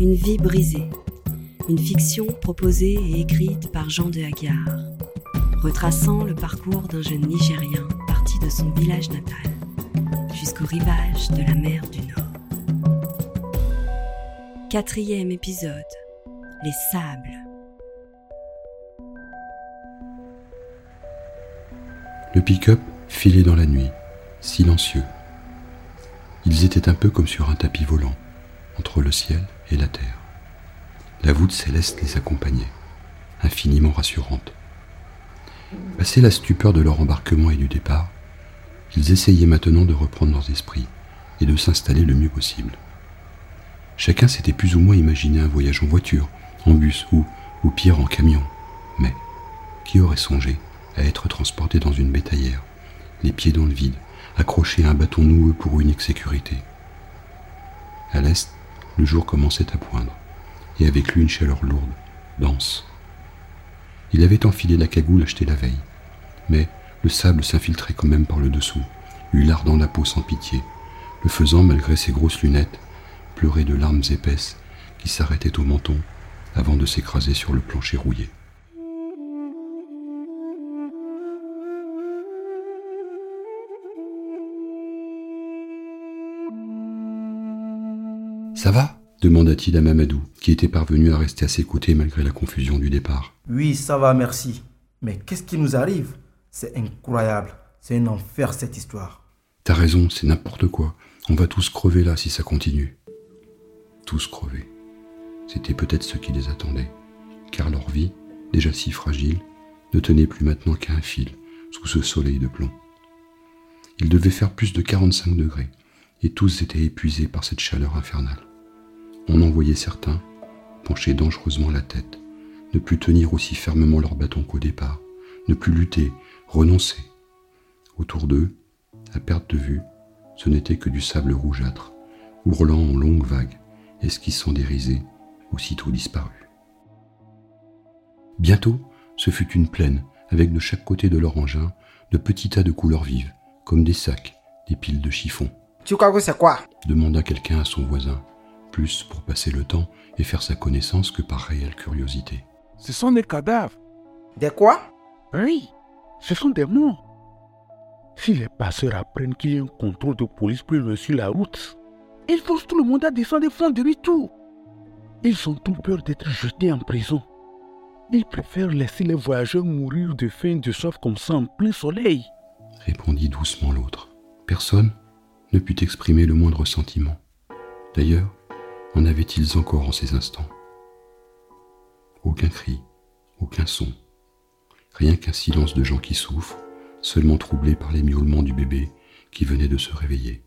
Une vie brisée. Une fiction proposée et écrite par Jean de Hagar, retraçant le parcours d'un jeune Nigérien parti de son village natal jusqu'au rivage de la mer du Nord. Quatrième épisode. Les sables. Le pick-up filait dans la nuit, silencieux. Ils étaient un peu comme sur un tapis volant, entre le ciel et la terre. La voûte céleste les accompagnait, infiniment rassurante. Passé la stupeur de leur embarquement et du départ, ils essayaient maintenant de reprendre leurs esprits et de s'installer le mieux possible. Chacun s'était plus ou moins imaginé un voyage en voiture, en bus ou, ou pire, en camion. Mais qui aurait songé à être transporté dans une bétaillère, les pieds dans le vide, accroché à un bâton noueux pour unique sécurité À l'est, le jour commençait à poindre, et avec lui une chaleur lourde, dense. Il avait enfilé la cagoule achetée la veille, mais le sable s'infiltrait quand même par le dessous, lui lardant la peau sans pitié, le faisant, malgré ses grosses lunettes, pleurer de larmes épaisses qui s'arrêtaient au menton avant de s'écraser sur le plancher rouillé. Ça va demanda-t-il à Mamadou, qui était parvenu à rester à ses côtés malgré la confusion du départ. Oui, ça va, merci. Mais qu'est-ce qui nous arrive? C'est incroyable. C'est un enfer cette histoire. T'as raison, c'est n'importe quoi. On va tous crever là si ça continue. Tous crever. C'était peut-être ce qui les attendait, car leur vie, déjà si fragile, ne tenait plus maintenant qu'à un fil sous ce soleil de plomb. Il devait faire plus de 45 degrés, et tous étaient épuisés par cette chaleur infernale. On en voyait certains pencher dangereusement la tête, ne plus tenir aussi fermement leur bâton qu'au départ, ne plus lutter, renoncer. Autour d'eux, à perte de vue, ce n'était que du sable rougeâtre, ourlant en longues vagues, esquissant des risées, aussitôt disparus. Bientôt, ce fut une plaine, avec de chaque côté de leur engin de petits tas de couleurs vives, comme des sacs, des piles de chiffons. Tu crois que c'est quoi? demanda quelqu'un à son voisin, plus pour passer le temps et faire sa connaissance que par réelle curiosité. Ce sont des cadavres. Des quoi? Oui, ce sont des morts. Si les passeurs apprennent qu'il y a un contrôle de police plus loin sur la route, ils forcent tout le monde à descendre des fonds de tout. Ils ont tout peur d'être jetés en prison. Ils préfèrent laisser les voyageurs mourir de faim de soif comme ça en plein soleil. Répondit doucement l'autre. Personne ne put exprimer le moindre sentiment. D'ailleurs, en avait-ils encore en ces instants? Aucun cri, aucun son, rien qu'un silence de gens qui souffrent, seulement troublé par les miaulements du bébé qui venait de se réveiller.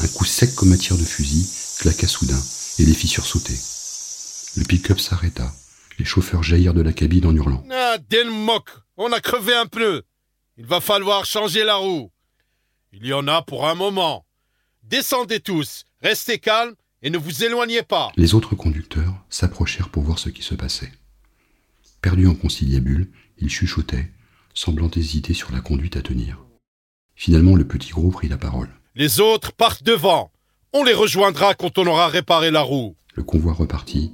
Un coup sec comme un tir de fusil claqua soudain et les fit sursauter. Le pick-up s'arrêta. Les chauffeurs jaillirent de la cabine en hurlant. Ah, Denmok, on a crevé un pneu. Il va falloir changer la roue. Il y en a pour un moment. Descendez tous, restez calmes et ne vous éloignez pas. Les autres conducteurs s'approchèrent pour voir ce qui se passait. Perdus en conciliabule, ils chuchotaient, semblant hésiter sur la conduite à tenir. Finalement, le petit gros prit la parole. Les autres partent devant. On les rejoindra quand on aura réparé la roue. Le convoi repartit,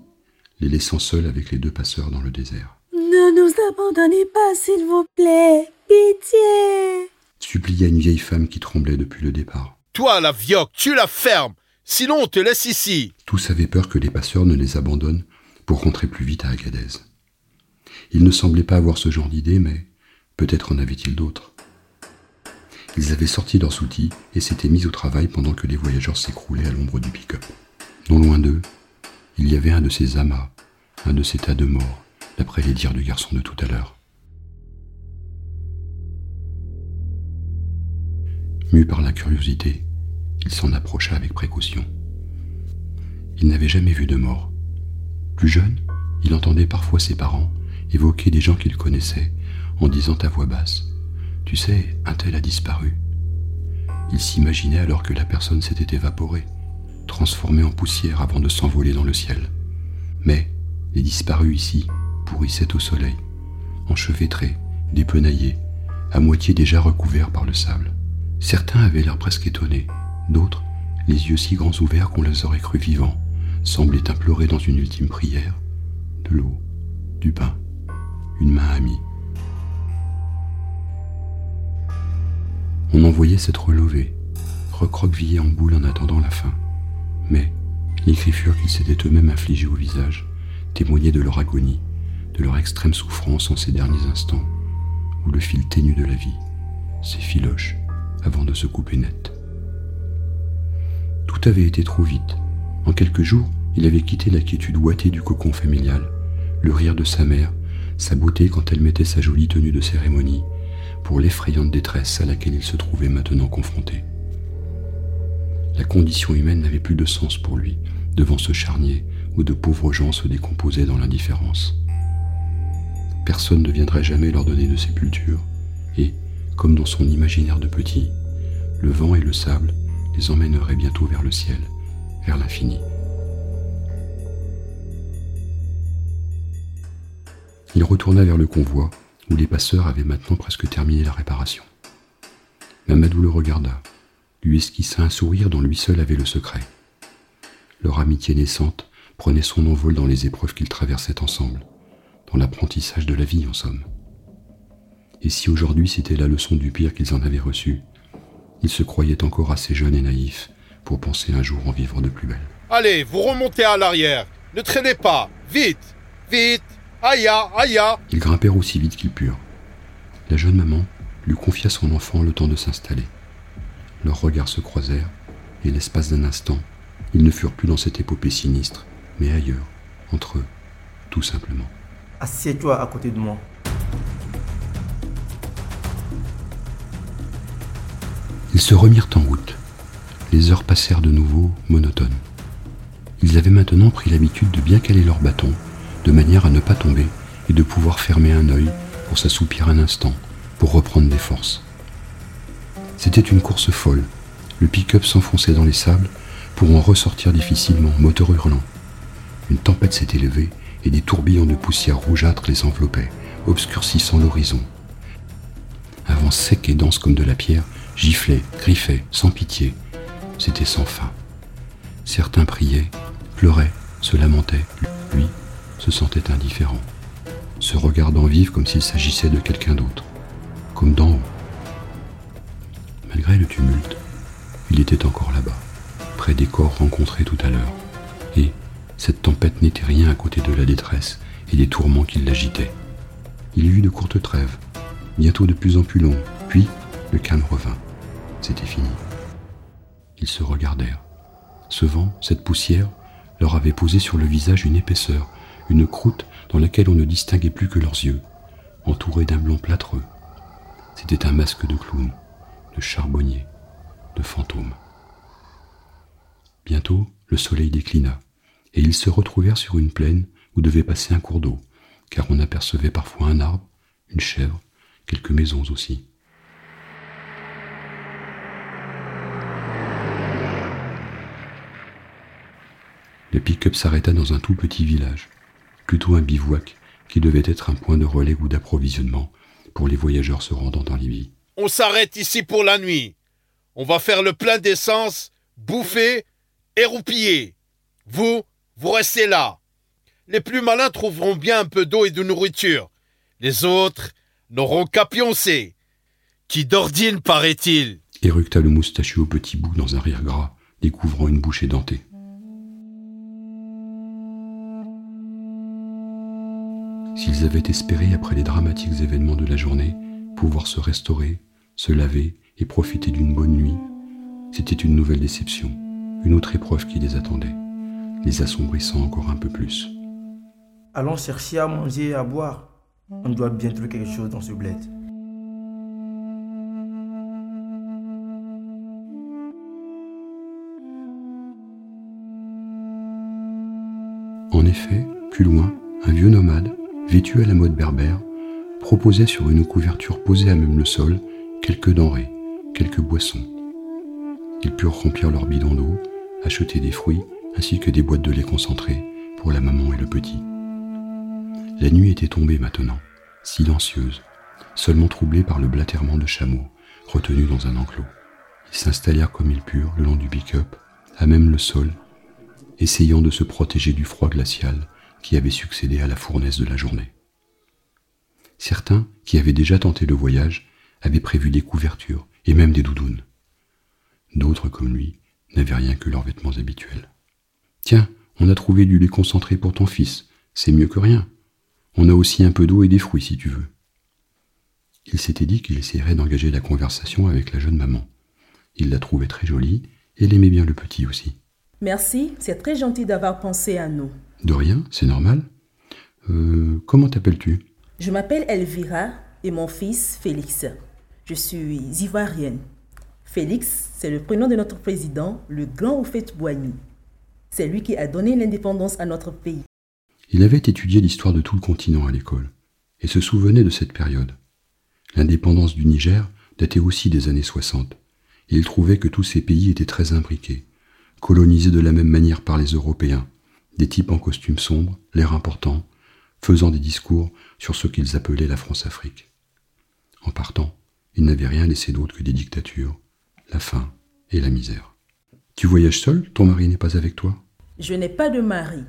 les laissant seuls avec les deux passeurs dans le désert. Ne nous abandonnez pas, s'il vous plaît. Pitié. Supplia une vieille femme qui tremblait depuis le départ. Toi, la vioque, tu la fermes. Sinon, on te laisse ici. Tous avaient peur que les passeurs ne les abandonnent pour rentrer plus vite à Agadez. Ils ne semblaient pas avoir ce genre d'idée, mais peut-être en avaient-ils d'autres. Ils avaient sorti leurs outils et s'étaient mis au travail pendant que les voyageurs s'écroulaient à l'ombre du pick-up. Non loin d'eux, il y avait un de ces amas, un de ces tas de morts, d'après les dires du garçon de tout à l'heure. Mu par la curiosité, il s'en approcha avec précaution. Il n'avait jamais vu de mort. Plus jeune, il entendait parfois ses parents évoquer des gens qu'il connaissait en disant à voix basse Tu sais, un tel a disparu. Il s'imaginait alors que la personne s'était évaporée, transformée en poussière avant de s'envoler dans le ciel. Mais les disparus ici pourrissaient au soleil, enchevêtrés, dépenaillés, à moitié déjà recouverts par le sable. Certains avaient l'air presque étonnés, d'autres, les yeux si grands ouverts qu'on les aurait crus vivants, semblaient implorer dans une ultime prière de l'eau, du pain, une main amie. On en voyait s'être levé, recroquevillés en boule en attendant la fin. Mais les griffures qu'ils s'étaient eux-mêmes infligées au visage témoignaient de leur agonie, de leur extrême souffrance en ces derniers instants, où le fil ténu de la vie s'effiloche avant de se couper net. Tout avait été trop vite. En quelques jours, il avait quitté la quiétude ouatée du cocon familial, le rire de sa mère, sa beauté quand elle mettait sa jolie tenue de cérémonie, pour l'effrayante détresse à laquelle il se trouvait maintenant confronté. La condition humaine n'avait plus de sens pour lui, devant ce charnier où de pauvres gens se décomposaient dans l'indifférence. Personne ne viendrait jamais leur donner de sépulture, et, comme dans son imaginaire de petit, le vent et le sable les emmèneraient bientôt vers le ciel, vers l'infini. Il retourna vers le convoi, où les passeurs avaient maintenant presque terminé la réparation. Mamadou le regarda, lui esquissa un sourire dont lui seul avait le secret. Leur amitié naissante prenait son envol dans les épreuves qu'ils traversaient ensemble, dans l'apprentissage de la vie en somme. Et si aujourd'hui c'était la leçon du pire qu'ils en avaient reçu, ils se croyaient encore assez jeunes et naïfs pour penser un jour en vivre de plus belle. Allez, vous remontez à l'arrière. Ne traînez pas. Vite, vite. Aïe, aïe. Ils grimpèrent aussi vite qu'ils purent. La jeune maman lui confia son enfant le temps de s'installer. Leurs regards se croisèrent, et l'espace d'un instant, ils ne furent plus dans cette épopée sinistre, mais ailleurs, entre eux, tout simplement. Assieds-toi à côté de moi. Ils se remirent en route. Les heures passèrent de nouveau monotones. Ils avaient maintenant pris l'habitude de bien caler leur bâton, de manière à ne pas tomber et de pouvoir fermer un œil pour s'assoupir un instant, pour reprendre des forces. C'était une course folle. Le pick-up s'enfonçait dans les sables pour en ressortir difficilement, moteur hurlant. Une tempête s'était levée et des tourbillons de poussière rougeâtre les enveloppaient, obscurcissant l'horizon. Un vent sec et dense comme de la pierre giflait, griffait, sans pitié. C'était sans fin. Certains priaient, pleuraient, se lamentaient. Lui se sentait indifférent, se regardant vivre comme s'il s'agissait de quelqu'un d'autre, comme d'en haut. Malgré le tumulte, il était encore là-bas, près des corps rencontrés tout à l'heure, et cette tempête n'était rien à côté de la détresse et des tourments qui l'agitaient. Il y eut de courtes trêves, bientôt de plus en plus longues, puis le calme revint. C'était fini. Ils se regardèrent. Ce vent, cette poussière, leur avait posé sur le visage une épaisseur, une croûte dans laquelle on ne distinguait plus que leurs yeux, entourés d'un blanc plâtreux. C'était un masque de clown de charbonnier, de fantôme. Bientôt, le soleil déclina, et ils se retrouvèrent sur une plaine où devait passer un cours d'eau, car on apercevait parfois un arbre, une chèvre, quelques maisons aussi. Le pick-up s'arrêta dans un tout petit village, plutôt un bivouac qui devait être un point de relais ou d'approvisionnement pour les voyageurs se rendant en Libye. On s'arrête ici pour la nuit. On va faire le plein d'essence, bouffer et roupiller. Vous, vous restez là. Les plus malins trouveront bien un peu d'eau et de nourriture. Les autres n'auront qu'à pioncer. Qui d'ordine, paraît-il? Éructa le moustachu au petit bout dans un rire gras, découvrant une bouche édentée. S'ils avaient espéré, après les dramatiques événements de la journée, pouvoir se restaurer, se laver et profiter d'une bonne nuit, c'était une nouvelle déception, une autre épreuve qui les attendait, les assombrissant encore un peu plus. Allons chercher à manger et à boire. On doit bien trouver quelque chose dans ce bled. En effet, plus loin, un vieux nomade, vêtu à la mode berbère, proposait sur une couverture posée à même le sol quelques denrées, quelques boissons. Ils purent remplir leur bidon d'eau, acheter des fruits ainsi que des boîtes de lait concentré pour la maman et le petit. La nuit était tombée maintenant, silencieuse, seulement troublée par le blatèrement de chameaux retenus dans un enclos. Ils s'installèrent comme ils purent le long du pick-up, à même le sol, essayant de se protéger du froid glacial qui avait succédé à la fournaise de la journée. Certains, qui avaient déjà tenté le voyage, avaient prévu des couvertures et même des doudounes. D'autres, comme lui, n'avaient rien que leurs vêtements habituels. Tiens, on a trouvé du lait concentré pour ton fils, c'est mieux que rien. On a aussi un peu d'eau et des fruits si tu veux. Il s'était dit qu'il essaierait d'engager la conversation avec la jeune maman. Il la trouvait très jolie et elle aimait bien le petit aussi. Merci, c'est très gentil d'avoir pensé à nous. De rien, c'est normal. Euh, comment t'appelles-tu? Je m'appelle Elvira et mon fils Félix. Je suis ivoirienne. Félix, c'est le prénom de notre président, le grand Oufet Boigny. C'est lui qui a donné l'indépendance à notre pays. Il avait étudié l'histoire de tout le continent à l'école et se souvenait de cette période. L'indépendance du Niger datait aussi des années 60. Et il trouvait que tous ces pays étaient très imbriqués, colonisés de la même manière par les Européens, des types en costume sombre, l'air important, faisant des discours sur ce qu'ils appelaient la France-Afrique. En partant, ils n'avaient rien laissé d'autre que des dictatures, la faim et la misère. Tu voyages seul? Ton mari n'est pas avec toi? Je n'ai pas de mari.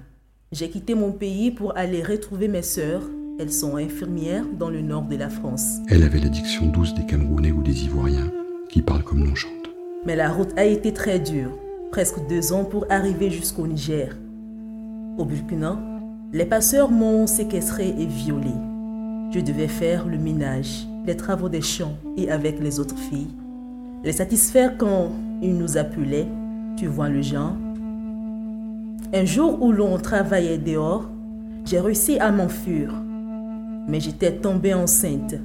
J'ai quitté mon pays pour aller retrouver mes sœurs. Elles sont infirmières dans le nord de la France. Elle avait l'addiction douce des Camerounais ou des Ivoiriens qui parlent comme l'on chante. Mais la route a été très dure, presque deux ans pour arriver jusqu'au Niger. Au Burkina, les passeurs m'ont séquestré et violé. Je devais faire le ménage, les travaux des champs et avec les autres filles. Les satisfaire quand ils nous appelaient, tu vois le genre, un jour où l'on travaillait dehors, j'ai réussi à m'enfuir, mais j'étais tombée enceinte.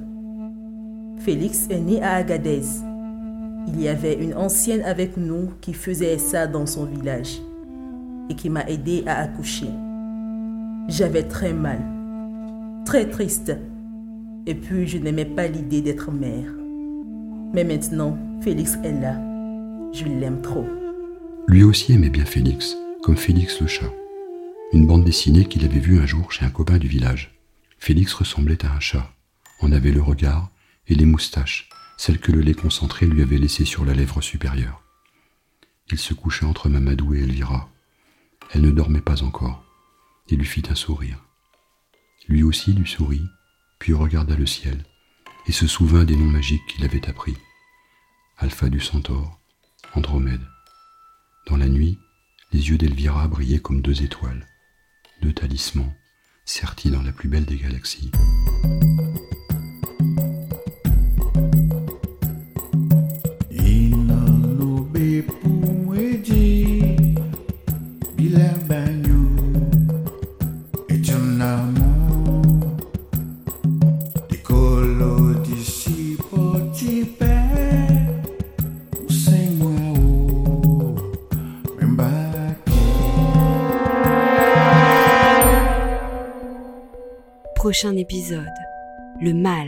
Félix est né à Agadez. Il y avait une ancienne avec nous qui faisait ça dans son village et qui m'a aidé à accoucher. J'avais très mal, très triste, et puis je n'aimais pas l'idée d'être mère. Mais maintenant, Félix est là. Je l'aime trop. Lui aussi aimait bien Félix comme Félix le chat, une bande dessinée qu'il avait vue un jour chez un copain du village. Félix ressemblait à un chat, en avait le regard et les moustaches, celles que le lait concentré lui avait laissées sur la lèvre supérieure. Il se couchait entre Mamadou et Elvira. Elle ne dormait pas encore, et lui fit un sourire. Lui aussi lui sourit, puis regarda le ciel, et se souvint des noms magiques qu'il avait appris. Alpha du centaure, Andromède. Dans la nuit, les yeux d'Elvira brillaient comme deux étoiles, deux talismans, sertis dans la plus belle des galaxies. Prochain épisode, le mal